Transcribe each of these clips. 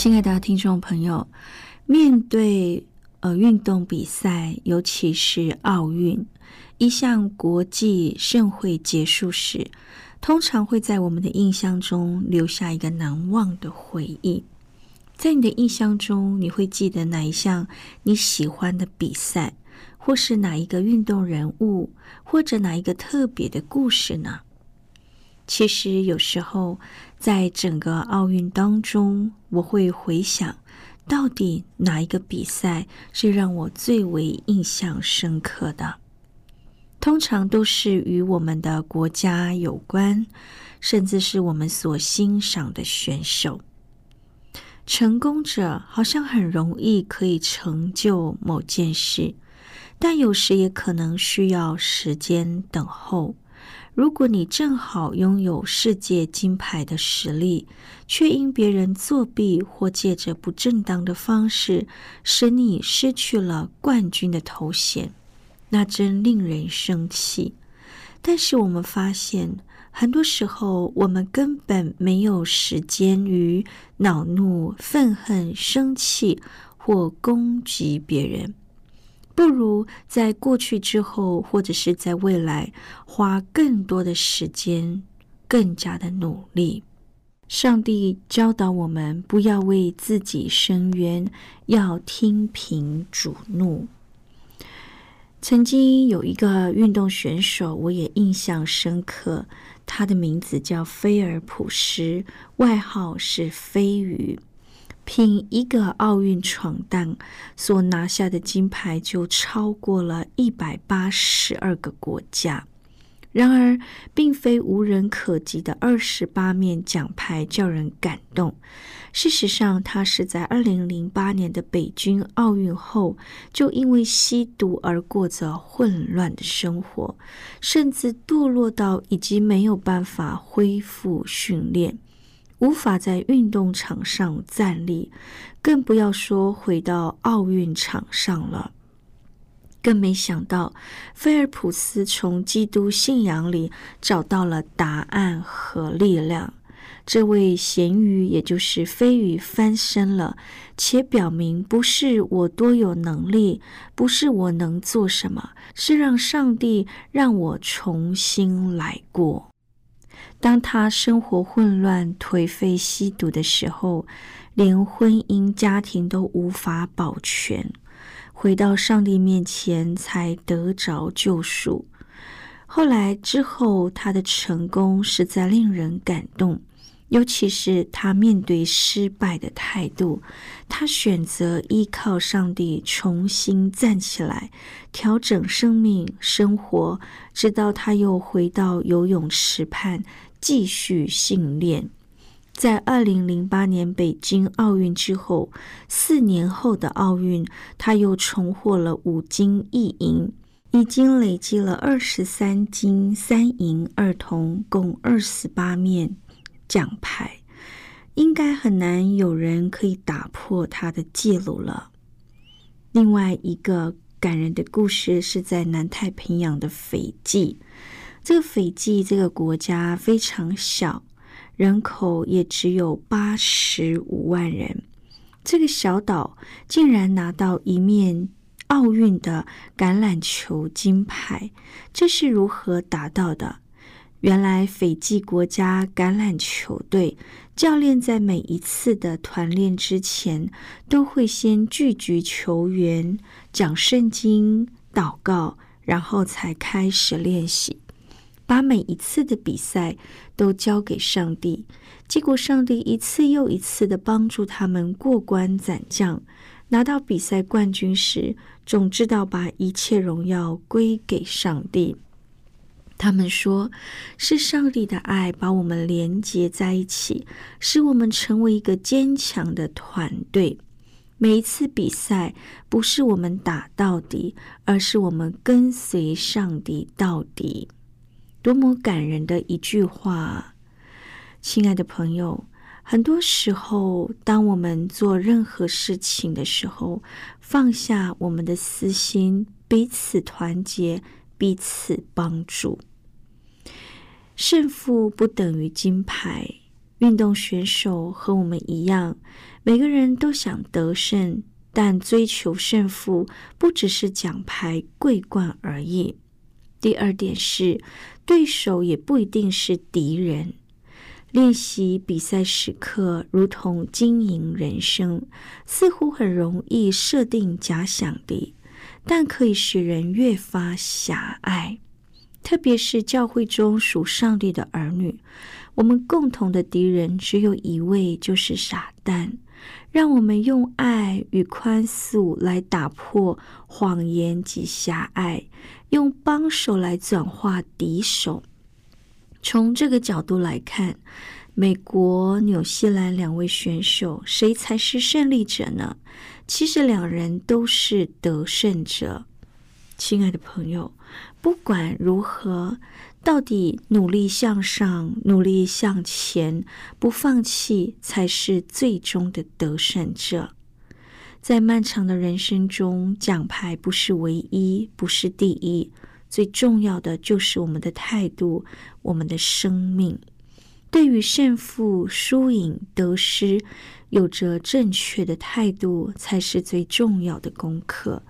亲爱的听众朋友，面对。呃运动比赛，尤其是奥运，一项国际盛会结束时，通常会在我们的印象中留下一个难忘的回忆。在你的印象中，你会记得哪一项你喜欢的比赛，或是哪一个运动人物，或者哪一个特别的故事呢？其实，有时候在整个奥运当中，我会回想。到底哪一个比赛是让我最为印象深刻的？通常都是与我们的国家有关，甚至是我们所欣赏的选手。成功者好像很容易可以成就某件事，但有时也可能需要时间等候。如果你正好拥有世界金牌的实力，却因别人作弊或借着不正当的方式使你失去了冠军的头衔，那真令人生气。但是我们发现，很多时候我们根本没有时间与恼怒、愤恨、生气或攻击别人。不如在过去之后，或者是在未来，花更多的时间，更加的努力。上帝教导我们，不要为自己伸冤，要听凭主怒。曾经有一个运动选手，我也印象深刻，他的名字叫菲尔普斯，外号是飞鱼。凭一个奥运闯荡所拿下的金牌，就超过了一百八十二个国家。然而，并非无人可及的二十八面奖牌叫人感动。事实上，他是在二零零八年的北京奥运后，就因为吸毒而过着混乱的生活，甚至堕落到已经没有办法恢复训练。无法在运动场上站立，更不要说回到奥运场上了。更没想到，菲尔普斯从基督信仰里找到了答案和力量。这位咸鱼，也就是飞鱼，翻身了，且表明不是我多有能力，不是我能做什么，是让上帝让我重新来过。当他生活混乱、颓废、吸毒的时候，连婚姻、家庭都无法保全，回到上帝面前才得着救赎。后来之后，他的成功实在令人感动。尤其是他面对失败的态度，他选择依靠上帝重新站起来，调整生命生活，直到他又回到游泳池畔继续训练。在二零零八年北京奥运之后，四年后的奥运，他又重获了五金一银，已经累积了二十三金三银二铜，共二十八面。奖牌应该很难有人可以打破他的记录了。另外一个感人的故事是在南太平洋的斐济，这个斐济这个国家非常小，人口也只有八十五万人。这个小岛竟然拿到一面奥运的橄榄球金牌。这是如何达到的？原来斐济国家橄榄球队教练在每一次的团练之前，都会先聚集球员，讲圣经、祷告，然后才开始练习。把每一次的比赛都交给上帝，结果上帝一次又一次的帮助他们过关斩将，拿到比赛冠军时，总知道把一切荣耀归给上帝。他们说，是上帝的爱把我们连接在一起，使我们成为一个坚强的团队。每一次比赛，不是我们打到底，而是我们跟随上帝到底。多么感人的一句话，亲爱的朋友！很多时候，当我们做任何事情的时候，放下我们的私心，彼此团结，彼此帮助。胜负不等于金牌。运动选手和我们一样，每个人都想得胜，但追求胜负不只是奖牌、桂冠而已。第二点是。对手也不一定是敌人。练习比赛时刻，如同经营人生，似乎很容易设定假想敌，但可以使人越发狭隘。特别是教会中属上帝的儿女，我们共同的敌人只有一位，就是傻蛋。让我们用爱与宽恕来打破谎言及狭隘，用帮手来转化敌手。从这个角度来看，美国、纽西兰两位选手，谁才是胜利者呢？其实两人都是得胜者。亲爱的朋友，不管如何。到底努力向上，努力向前，不放弃，才是最终的得胜者。在漫长的人生中，奖牌不是唯一，不是第一，最重要的就是我们的态度，我们的生命。对于胜负、输赢、得失，有着正确的态度，才是最重要的功课。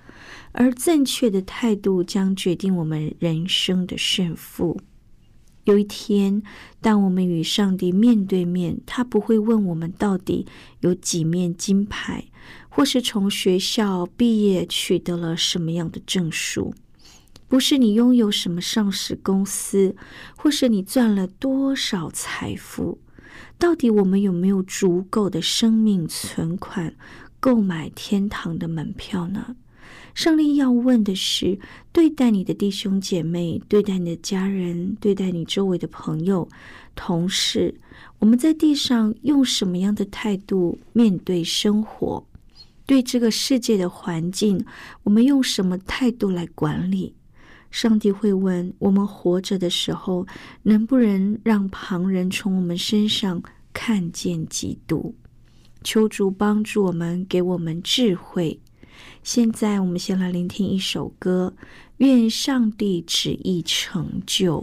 而正确的态度将决定我们人生的胜负。有一天，当我们与上帝面对面，他不会问我们到底有几面金牌，或是从学校毕业取得了什么样的证书，不是你拥有什么上市公司，或是你赚了多少财富，到底我们有没有足够的生命存款购买天堂的门票呢？上帝要问的是：对待你的弟兄姐妹，对待你的家人，对待你周围的朋友、同事，我们在地上用什么样的态度面对生活？对这个世界的环境，我们用什么态度来管理？上帝会问我们活着的时候，能不能让旁人从我们身上看见基督？求主帮助我们，给我们智慧。现在，我们先来聆听一首歌，《愿上帝旨意成就》。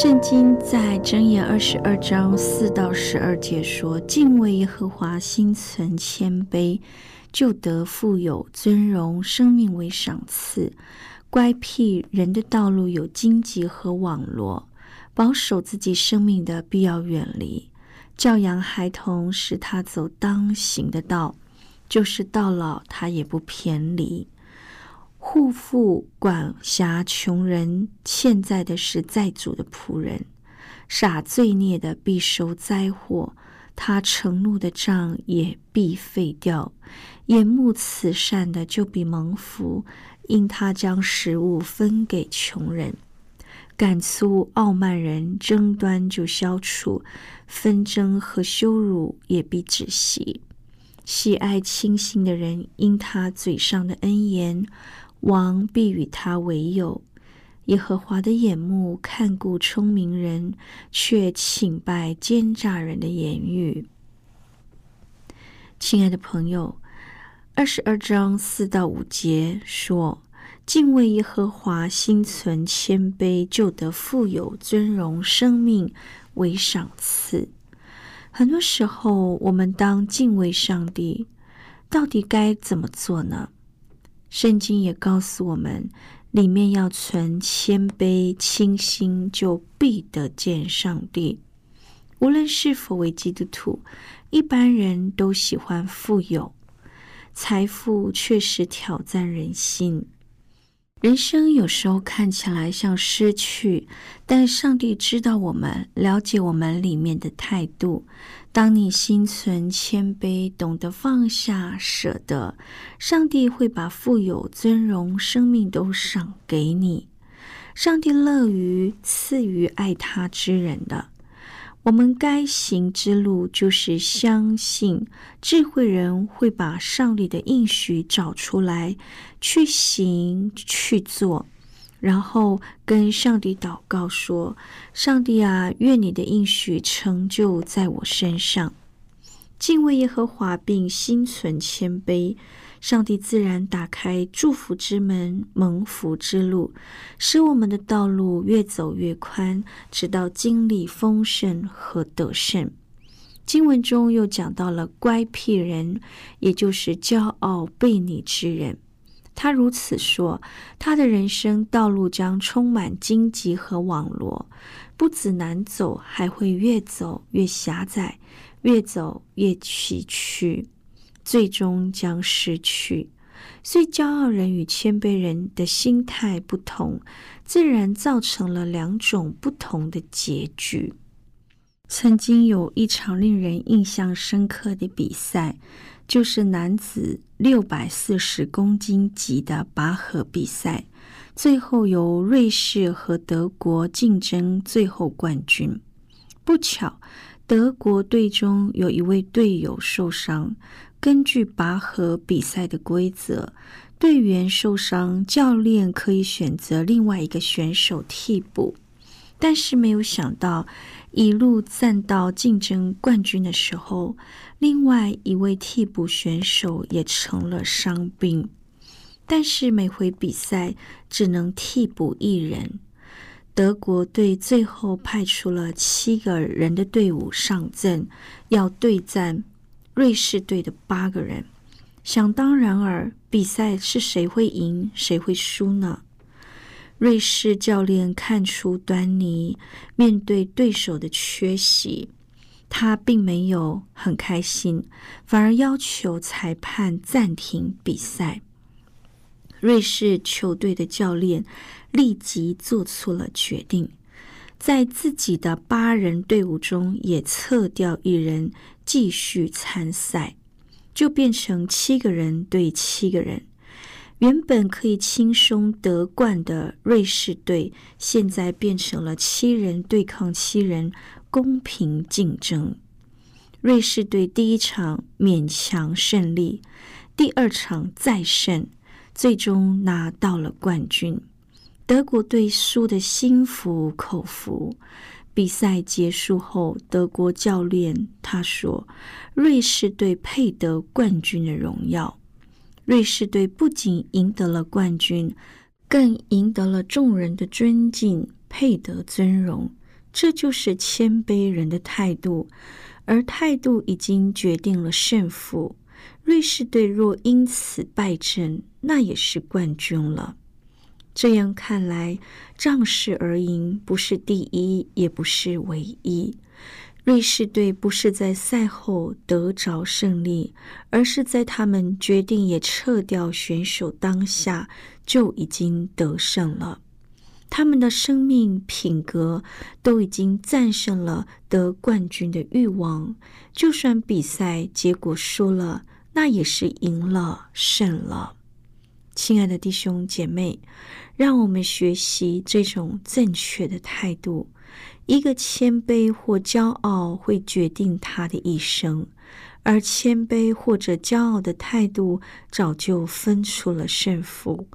圣经在箴言二十二章四到十二节说：“敬畏耶和华，心存谦卑，就得富有尊荣，生命为赏赐。乖僻人的道路有荆棘和网罗，保守自己生命的必要远离。教养孩童，使他走当行的道，就是到老他也不偏离。护父管辖穷人，欠债的是债主的仆人。”傻罪孽的必受灾祸，他承怒的账也必废掉；眼目慈善的就必蒙福，因他将食物分给穷人。敢粗傲慢人争端就消除，纷争和羞辱也必止息。喜爱清心的人，因他嘴上的恩言，王必与他为友。耶和华的眼目看顾聪明人，却请拜奸诈人的言语。亲爱的朋友，二十二章四到五节说：“敬畏耶和华，心存谦卑，就得富有尊荣，生命为赏赐。”很多时候，我们当敬畏上帝，到底该怎么做呢？圣经也告诉我们。里面要存谦卑、清心，就必得见上帝。无论是否为基督徒，一般人都喜欢富有，财富确实挑战人心。人生有时候看起来像失去，但上帝知道我们，了解我们里面的态度。当你心存谦卑，懂得放下、舍得，上帝会把富有、尊荣、生命都赏给你。上帝乐于赐予爱他之人的。我们该行之路，就是相信智慧人会把上帝的应许找出来，去行去做，然后跟上帝祷告说：“上帝啊，愿你的应许成就在我身上。”敬畏耶和华，并心存谦卑。上帝自然打开祝福之门、蒙福之路，使我们的道路越走越宽，直到经历丰盛和得胜。经文中又讲到了乖僻人，也就是骄傲悖逆之人。他如此说：他的人生道路将充满荆棘和网罗，不止难走，还会越走越狭窄，越走越崎岖。最终将失去，所以骄傲人与谦卑人的心态不同，自然造成了两种不同的结局。曾经有一场令人印象深刻的比赛，就是男子六百四十公斤级的拔河比赛，最后由瑞士和德国竞争最后冠军。不巧，德国队中有一位队友受伤。根据拔河比赛的规则，队员受伤，教练可以选择另外一个选手替补。但是没有想到，一路站到竞争冠军的时候，另外一位替补选手也成了伤兵。但是每回比赛只能替补一人。德国队最后派出了七个人的队伍上阵，要对战。瑞士队的八个人，想当然尔，比赛是谁会赢，谁会输呢？瑞士教练看出端倪，面对对手的缺席，他并没有很开心，反而要求裁判暂停比赛。瑞士球队的教练立即做出了决定。在自己的八人队伍中也撤掉一人，继续参赛，就变成七个人对七个人。原本可以轻松得冠的瑞士队，现在变成了七人对抗七人，公平竞争。瑞士队第一场勉强胜利，第二场再胜，最终拿到了冠军。德国队输得心服口服。比赛结束后，德国教练他说：“瑞士队配得冠军的荣耀。瑞士队不仅赢得了冠军，更赢得了众人的尊敬，配得尊荣。这就是谦卑人的态度，而态度已经决定了胜负。瑞士队若因此败阵，那也是冠军了。这样看来，仗势而赢不是第一，也不是唯一。瑞士队不是在赛后得着胜利，而是在他们决定也撤掉选手当下就已经得胜了。他们的生命品格都已经战胜了得冠军的欲望，就算比赛结果输了，那也是赢了胜了。亲爱的弟兄姐妹，让我们学习这种正确的态度。一个谦卑或骄傲会决定他的一生，而谦卑或者骄傲的态度早就分出了胜负。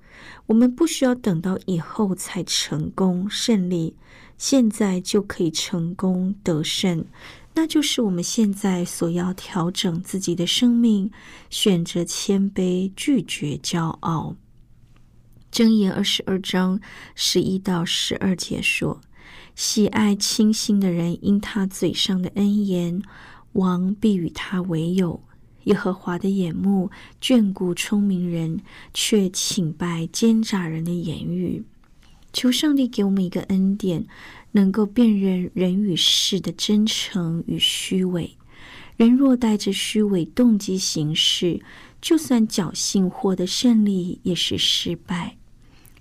我们不需要等到以后才成功胜利，现在就可以成功得胜。那就是我们现在所要调整自己的生命，选择谦卑，拒绝骄傲。箴言二十二章十一到十二节说。喜爱清心的人，因他嘴上的恩言，王必与他为友。耶和华的眼目眷顾聪明人，却请拜奸诈人的言语。求上帝给我们一个恩典，能够辨认人与事的真诚与虚伪。人若带着虚伪动机行事，就算侥幸获得胜利，也是失败。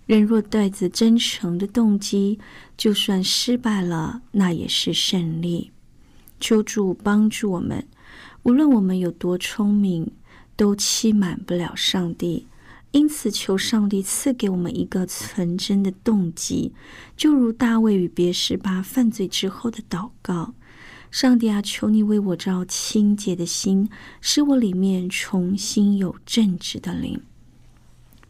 人若带着真诚的动机，就算失败了，那也是胜利。求主帮助我们，无论我们有多聪明，都欺瞒不了上帝。因此，求上帝赐给我们一个纯真的动机，就如大卫与别示巴犯罪之后的祷告：“上帝啊，求你为我照清洁的心，使我里面重新有正直的灵。”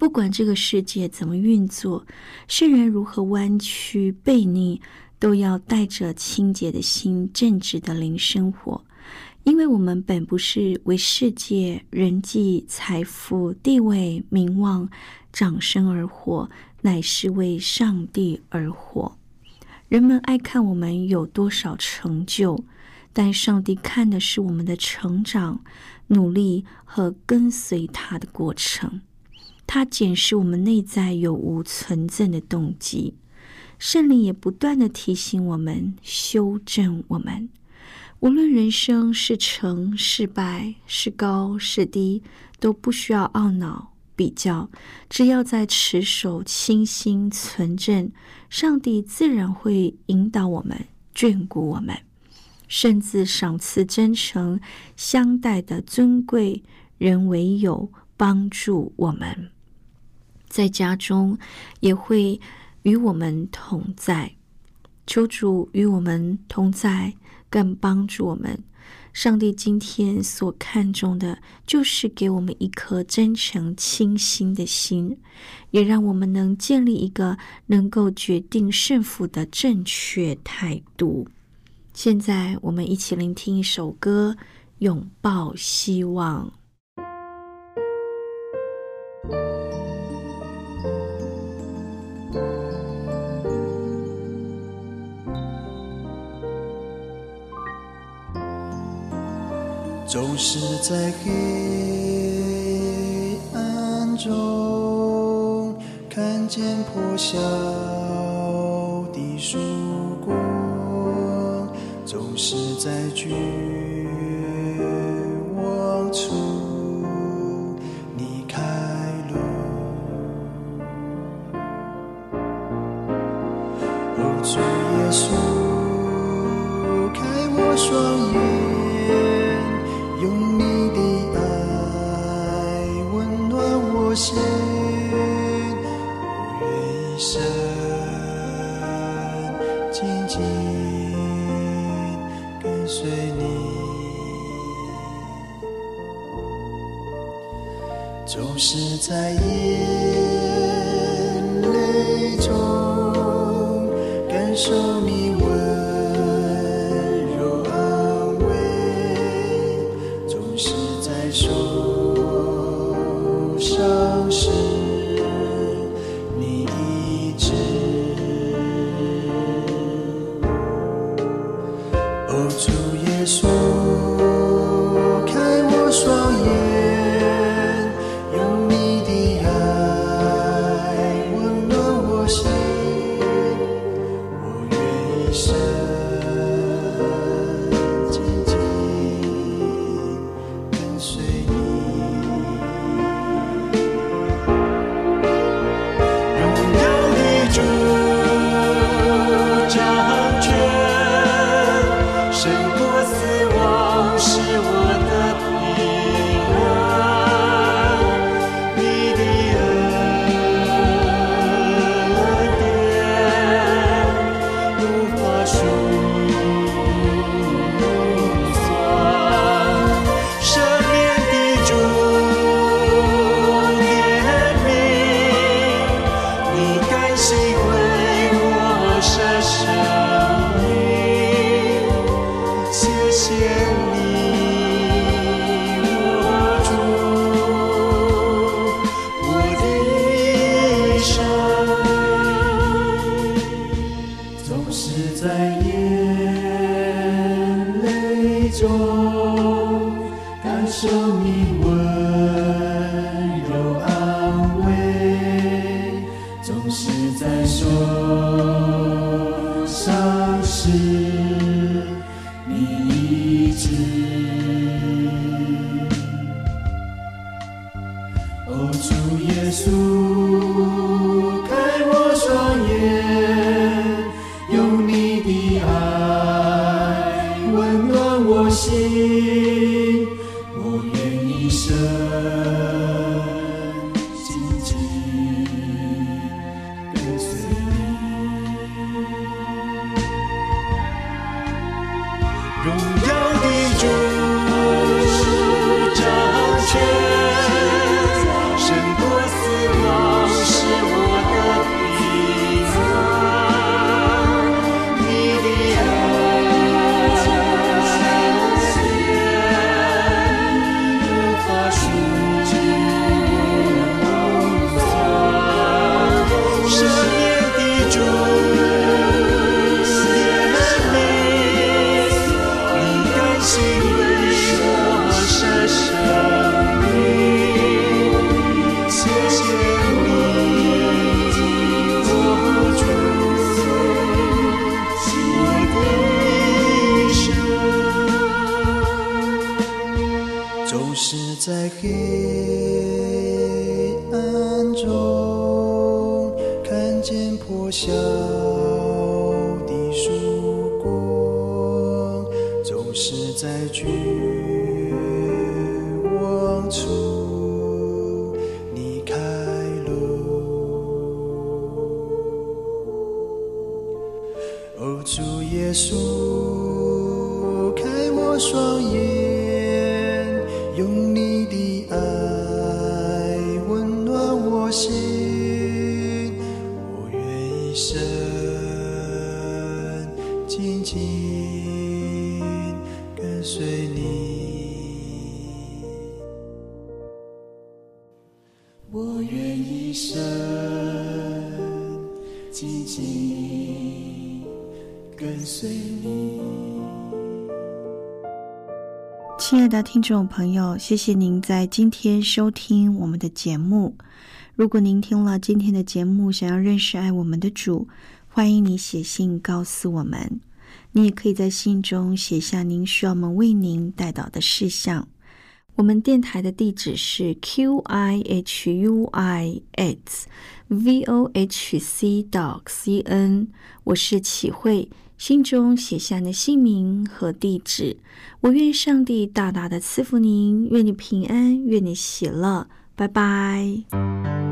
不管这个世界怎么运作，圣人如何弯曲悖逆，都要带着清洁的心、正直的灵生活。因为我们本不是为世界、人际、财富、地位、名望、掌声而活，乃是为上帝而活。人们爱看我们有多少成就，但上帝看的是我们的成长、努力和跟随他的过程。它检视我们内在有无存正的动机，圣灵也不断的提醒我们、修正我们。无论人生是成是败、是高是低，都不需要懊恼比较。只要在持守清心纯正，上帝自然会引导我们、眷顾我们，甚至赏赐真诚相待的尊贵人为友，帮助我们。在家中也会与我们同在，求主与我们同在，更帮助我们。上帝今天所看重的，就是给我们一颗真诚、清新的心，也让我们能建立一个能够决定胜负的正确态度。现在，我们一起聆听一首歌，《拥抱希望》。总是在黑暗中看见破晓的曙光，总是在绝望处在眼泪中感受哦，主耶稣，愿一生紧紧跟随你。我愿一生紧紧跟随你。亲爱的听众朋友，谢谢您在今天收听我们的节目。如果您听了今天的节目，想要认识爱我们的主，欢迎你写信告诉我们。你也可以在信中写下您需要我们为您带到的事项。我们电台的地址是 q i h u i x v o h c dot c n。我是启慧，信中写下你的姓名和地址。我愿上帝大大的赐福您，愿你平安，愿你喜乐。拜拜。